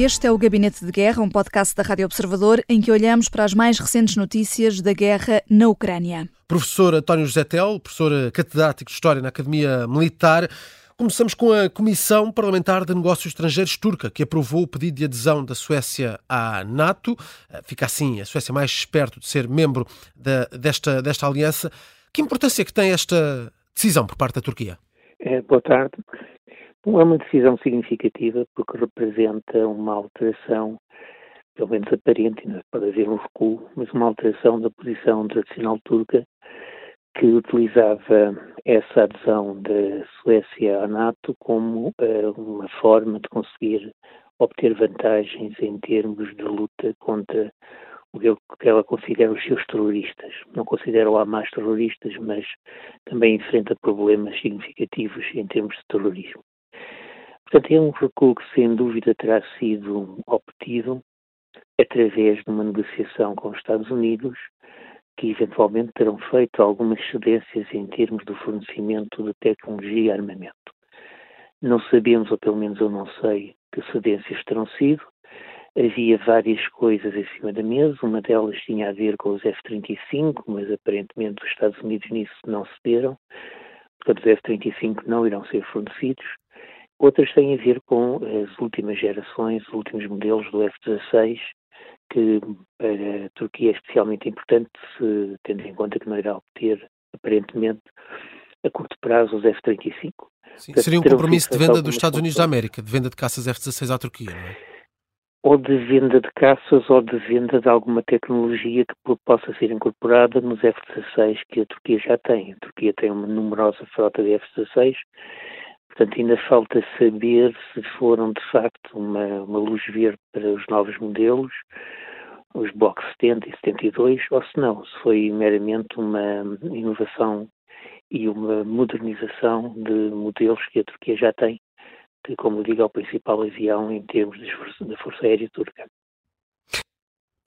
Este é o Gabinete de Guerra, um podcast da Rádio Observador em que olhamos para as mais recentes notícias da guerra na Ucrânia. Professor António José Tel, professor catedrático de História na Academia Militar. Começamos com a Comissão Parlamentar de Negócios Estrangeiros turca, que aprovou o pedido de adesão da Suécia à NATO. Fica assim a Suécia mais perto de ser membro de, desta, desta aliança. Que importância que tem esta decisão por parte da Turquia? É, boa tarde. É uma decisão significativa porque representa uma alteração, pelo menos aparente, ainda pode haver um recuo, mas uma alteração da posição tradicional turca que utilizava essa adesão da Suécia à NATO como uh, uma forma de conseguir obter vantagens em termos de luta contra o que ela considera os seus terroristas. Não considera o Hamas terroristas, mas também enfrenta problemas significativos em termos de terrorismo. Portanto, é um recuo que, sem dúvida, terá sido obtido através de uma negociação com os Estados Unidos, que eventualmente terão feito algumas cedências em termos do fornecimento de tecnologia e armamento. Não sabemos, ou pelo menos eu não sei, que cedências terão sido. Havia várias coisas em cima da mesa, uma delas tinha a ver com os F-35, mas aparentemente os Estados Unidos nisso não cederam, portanto os F-35 não irão ser fornecidos. Outras têm a ver com as últimas gerações, os últimos modelos do F-16, que para a Turquia é especialmente importante, se, tendo em conta que não irá obter, aparentemente, a curto prazo, os F-35. seria um compromisso de venda dos Estados Unidos da América, de venda de caças F-16 à Turquia, não é? Ou de venda de caças ou de venda de alguma tecnologia que possa ser incorporada nos F-16 que a Turquia já tem. A Turquia tem uma numerosa frota de F-16 Portanto, ainda falta saber se foram de facto uma, uma luz verde para os novos modelos, os Block 70 e 72, ou se não, se foi meramente uma inovação e uma modernização de modelos que a Turquia já tem, que, como digo, é o principal avião em termos da Força Aérea Turca.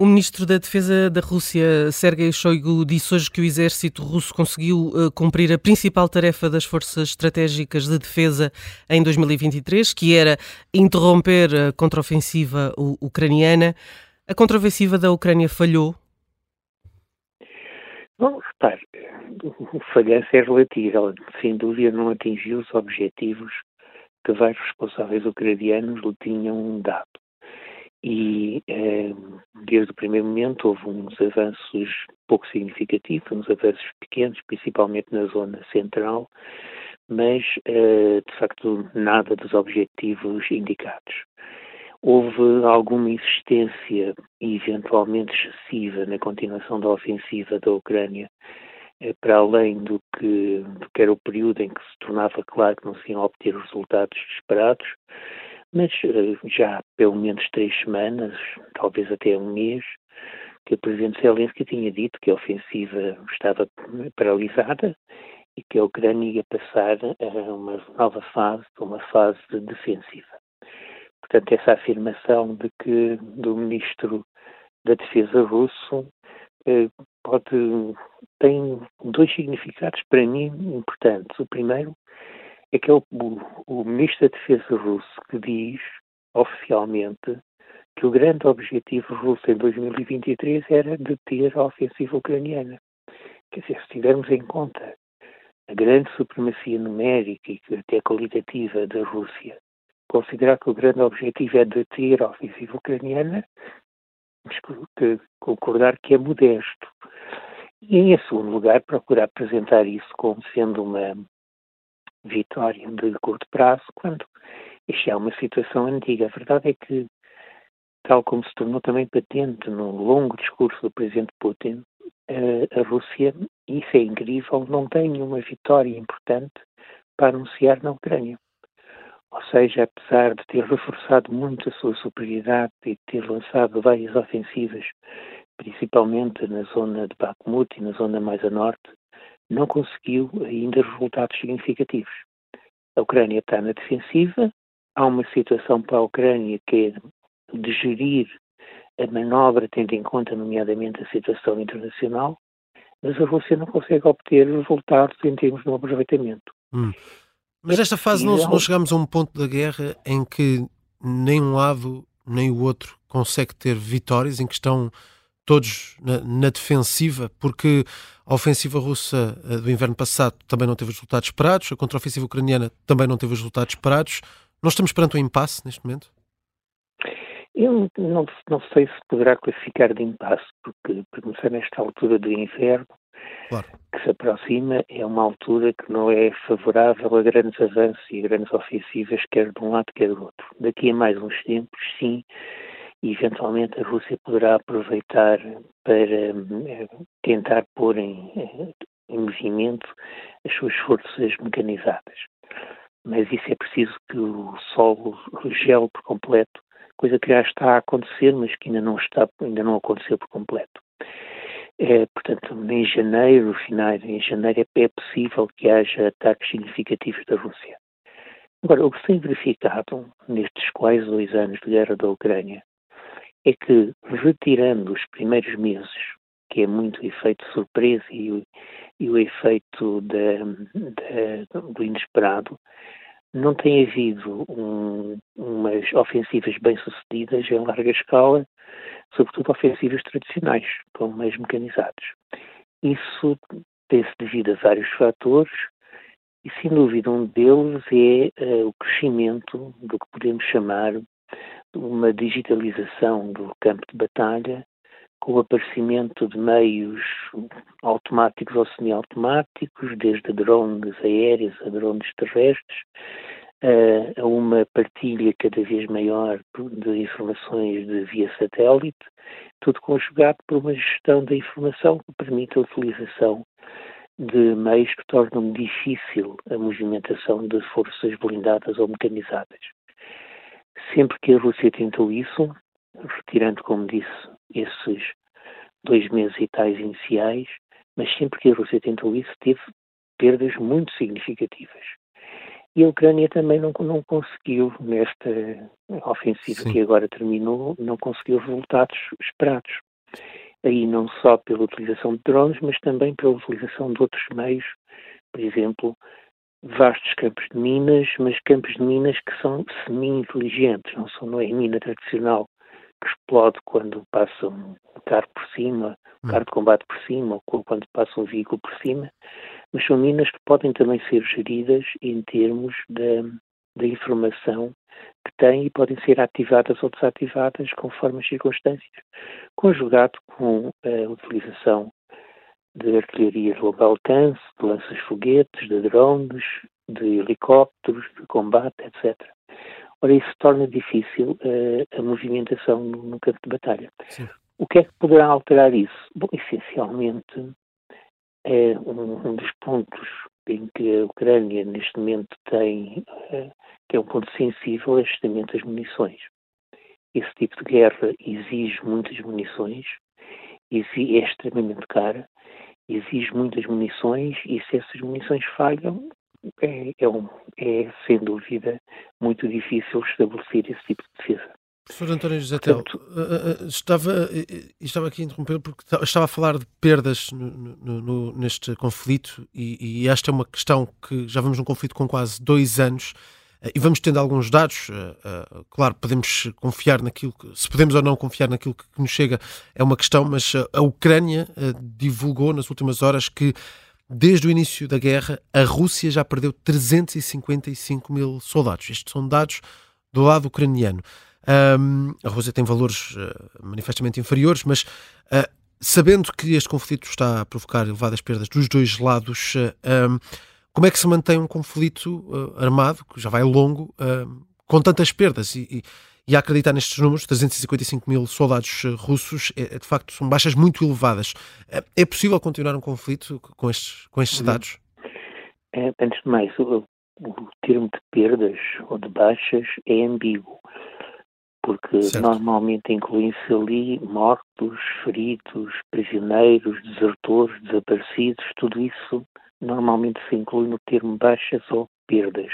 O ministro da Defesa da Rússia, Sergei Shoigu, disse hoje que o exército russo conseguiu uh, cumprir a principal tarefa das forças estratégicas de defesa em 2023, que era interromper a contraofensiva ucraniana. A contraofensiva da Ucrânia falhou? Bom, repare, o falhança é relativa. Ela, sem dúvida, não atingiu os objetivos que vários responsáveis ucranianos lhe tinham dado e eh, desde o primeiro momento houve uns avanços pouco significativos, uns avanços pequenos, principalmente na zona central, mas eh, de facto nada dos objetivos indicados. Houve alguma insistência, eventualmente excessiva, na continuação da ofensiva da Ucrânia, eh, para além do que, do que era o período em que se tornava claro que não se iam obter os resultados esperados mas eh, já há pelo menos três semanas, talvez até um mês, que o Presidente Zelensky tinha dito que a ofensiva estava paralisada e que a Ucrânia ia passar a uma nova fase, uma fase defensiva. Portanto, essa afirmação de que do Ministro da Defesa russo eh, pode tem dois significados para mim importantes. O primeiro é que é o, o, Ministro da Defesa russo que diz oficialmente que o grande objetivo russo em 2023 era deter a ofensiva ucraniana. Quer dizer, se tivermos em conta a grande supremacia numérica e até qualitativa da Rússia, considerar que o grande objetivo é deter a ofensiva ucraniana, concordar que é modesto. E, em segundo lugar, procurar apresentar isso como sendo uma vitória de curto prazo, quando isto é uma situação antiga. A verdade é que, tal como se tornou também patente no longo discurso do presidente Putin, a Rússia, isso é incrível, não tem uma vitória importante para anunciar na Ucrânia. Ou seja, apesar de ter reforçado muito a sua superioridade e ter lançado várias ofensivas, principalmente na zona de Bakhmut e na zona mais a norte, não conseguiu ainda resultados significativos. A Ucrânia está na defensiva, há uma situação para a Ucrânia que é de gerir a manobra, tendo em conta, nomeadamente, a situação internacional, mas a Rússia não consegue obter resultados em termos de um aproveitamento. Hum. Mas nesta fase não, não chegamos a um ponto da guerra em que nem um lado nem o outro consegue ter vitórias, em que estão todos na, na defensiva, porque a ofensiva russa eh, do inverno passado também não teve os resultados esperados, a contraofensiva ucraniana também não teve os resultados esperados. Nós estamos perante um impasse neste momento? Eu não, não sei se poderá classificar de impasse, porque, para começar nesta altura do inverno, claro. que se aproxima, é uma altura que não é favorável a grandes avanços e grandes ofensivas, quer de um lado, quer do outro. Daqui a mais uns tempos, sim, eventualmente a Rússia poderá aproveitar para eh, tentar pôr em, eh, em movimento as suas forças mecanizadas. Mas isso é preciso que o solo gele por completo coisa que já está a acontecer, mas que ainda não está, ainda não aconteceu por completo. É, portanto, em janeiro, final em janeiro, é, é possível que haja ataques significativos da Rússia. Agora, o que se tem verificado nestes quase dois anos de guerra da Ucrânia é que, retirando os primeiros meses, que é muito o efeito surpresa e o, e o efeito do inesperado, não tem havido um, umas ofensivas bem-sucedidas em larga escala, sobretudo ofensivas tradicionais, como meios mecanizados. Isso tem-se devido a vários fatores e, sem dúvida, um deles é uh, o crescimento do que podemos chamar uma digitalização do campo de batalha com o aparecimento de meios automáticos ou semiautomáticos, desde drones aéreos a drones terrestres, a uma partilha cada vez maior de informações de via satélite, tudo conjugado por uma gestão da informação que permite a utilização de meios que tornam difícil a movimentação de forças blindadas ou mecanizadas. Sempre que a Rússia tentou isso, retirando, como disse, esses dois meses e tais iniciais, mas sempre que a Rússia tentou isso, teve perdas muito significativas. E a Ucrânia também não, não conseguiu, nesta ofensiva Sim. que agora terminou, não conseguiu resultados esperados. Aí não só pela utilização de drones, mas também pela utilização de outros meios, por exemplo, vastos campos de minas, mas campos de minas que são semi-inteligentes, não, são, não é mina tradicional que explode quando passa um carro por cima, um carro de combate por cima, ou quando passa um veículo por cima, mas são minas que podem também ser geridas em termos da, da informação que têm e podem ser ativadas ou desativadas conforme as circunstâncias, conjugado com a utilização de artilharia de longo alcance, de lanças-foguetes, de drones, de helicópteros, de combate, etc. Ora, isso torna difícil uh, a movimentação no, no, campo de batalha. Sim. O que é que poderá alterar isso? Bom, essencialmente, é um, um, dos pontos em que a Ucrânia neste momento tem, uh, que é um ponto sensível, é justamente as munições. Esse tipo de guerra exige muitas munições, exige, é extremamente cara, exige muitas munições e se essas munições falham, é, é, um, é sem dúvida muito difícil estabelecer esse tipo de defesa. Professor António José Tel, uh, uh, estava, estava aqui a interromper porque estava a falar de perdas no, no, no, neste conflito e, e, esta é uma questão que já vamos num conflito com quase dois anos e vamos tendo alguns dados, claro, podemos confiar naquilo, que, se podemos ou não confiar naquilo que nos chega é uma questão, mas a Ucrânia divulgou nas últimas horas que desde o início da guerra a Rússia já perdeu 355 mil soldados. Estes são dados do lado ucraniano. Um, a Rússia tem valores uh, manifestamente inferiores, mas uh, sabendo que este conflito está a provocar elevadas perdas dos dois lados, uh, um, como é que se mantém um conflito armado, que já vai longo, com tantas perdas? E, e, e, a acreditar nestes números, 355 mil soldados russos, é, é, de facto são baixas muito elevadas. é possível continuar um conflito com estes, com estes dados? É, antes de mais, o, o termo de perdas ou de baixas é ambíguo porque certo. normalmente incluem-se ali mortos, feridos, prisioneiros, desertores, desaparecidos, tudo isso normalmente se inclui no termo baixas ou perdas,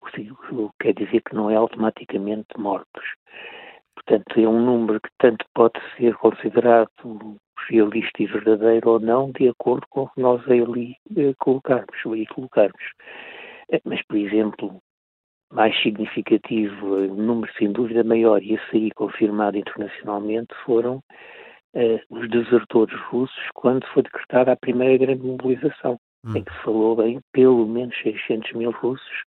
o que quer dizer que não é automaticamente mortos. Portanto, é um número que tanto pode ser considerado realista e verdadeiro ou não, de acordo com o que nós ali eh, colocarmos, aí colocarmos. Eh, mas, por exemplo, mais significativo, o número sem dúvida maior, e esse aí confirmado internacionalmente, foram uh, os desertores russos quando foi decretada a primeira grande mobilização, hum. em que falou em pelo menos 600 mil russos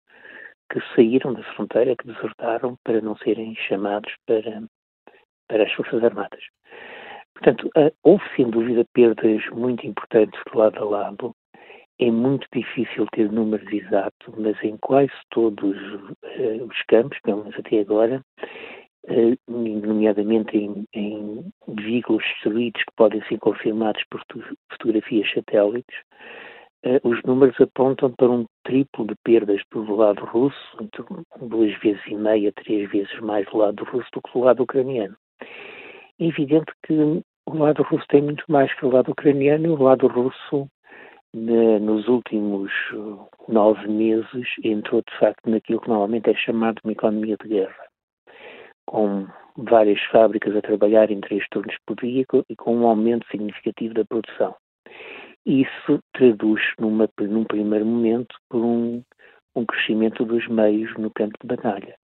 que saíram da fronteira, que desertaram para não serem chamados para, para as Forças Armadas. Portanto, uh, houve sem dúvida perdas muito importantes de lado a lado. É muito difícil ter números exatos, mas em quase todos uh, os campos, pelo menos até agora, uh, nomeadamente em, em, veículos destruídos que podem ser confirmados por fotografias satélites, os números apontam para um triplo de perdas do lado russo, duas vezes e meia, três vezes mais do lado russo do que do lado ucraniano. É evidente que o lado russo tem muito mais que o lado ucraniano e o lado russo, nos últimos uh, nove meses, entrou de facto naquilo que normalmente é chamado de uma economia de guerra, com várias fábricas a trabalhar em três turnos por dia e com um aumento significativo da produção. Isso traduz numa, num primeiro momento por um, um crescimento dos meios no campo de batalha,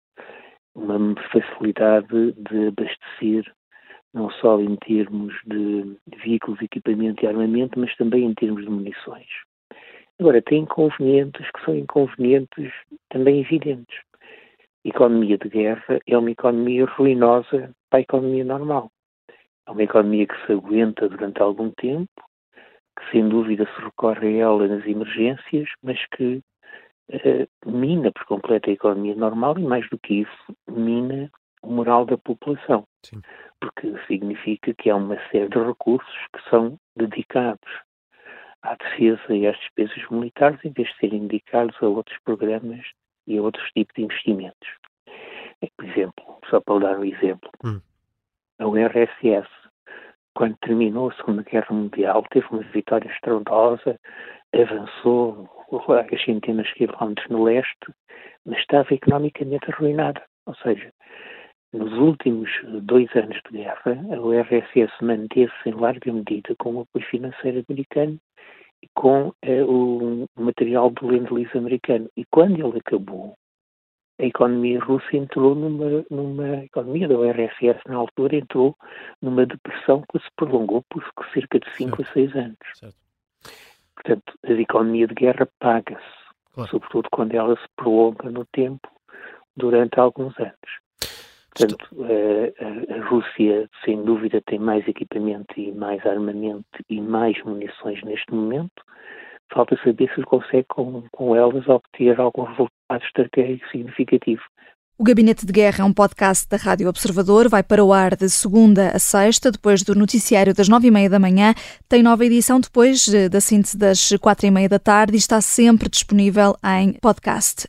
uma facilidade de abastecer não só em termos de veículos, equipamento e armamento, mas também em termos de munições. Agora, tem inconvenientes que são inconvenientes também evidentes. A economia de guerra é uma economia ruinosa para a economia normal. É uma economia que se aguenta durante algum tempo, que sem dúvida se recorre a ela nas emergências, mas que uh, mina por completo a economia normal e, mais do que isso, mina o moral da população. Sim. Porque significa que há uma série de recursos que são dedicados à defesa e às despesas militares em vez de serem dedicados a outros programas e a outros tipos de investimentos. Por exemplo, só para dar um exemplo, hum. a URSS, quando terminou a Segunda Guerra Mundial, teve uma vitória estrondosa, avançou largas centenas de quilómetros no leste, mas estava economicamente arruinada. Ou seja, nos últimos dois anos de guerra, a URSS manteve-se em larga medida com o apoio financeiro americano e com eh, o material do Lend-Lease americano. E quando ele acabou, a economia russa entrou numa, numa a economia da URSS na altura entrou numa depressão que se prolongou por cerca de 5 a 6 anos. Certo. Portanto, a economia de guerra paga-se, claro. sobretudo quando ela se prolonga no tempo durante alguns anos. Portanto, a, a, Rússia, sem dúvida, tem mais equipamento e mais armamento e mais munições neste momento. Falta saber se consegue, com, com elas, obter algum resultado estratégico significativo. O Gabinete de Guerra é um podcast da Rádio Observador. Vai para o ar de segunda a sexta, depois do noticiário das nove e meia da manhã. Tem nova edição depois da síntese das quatro e meia da tarde e está sempre disponível em podcast.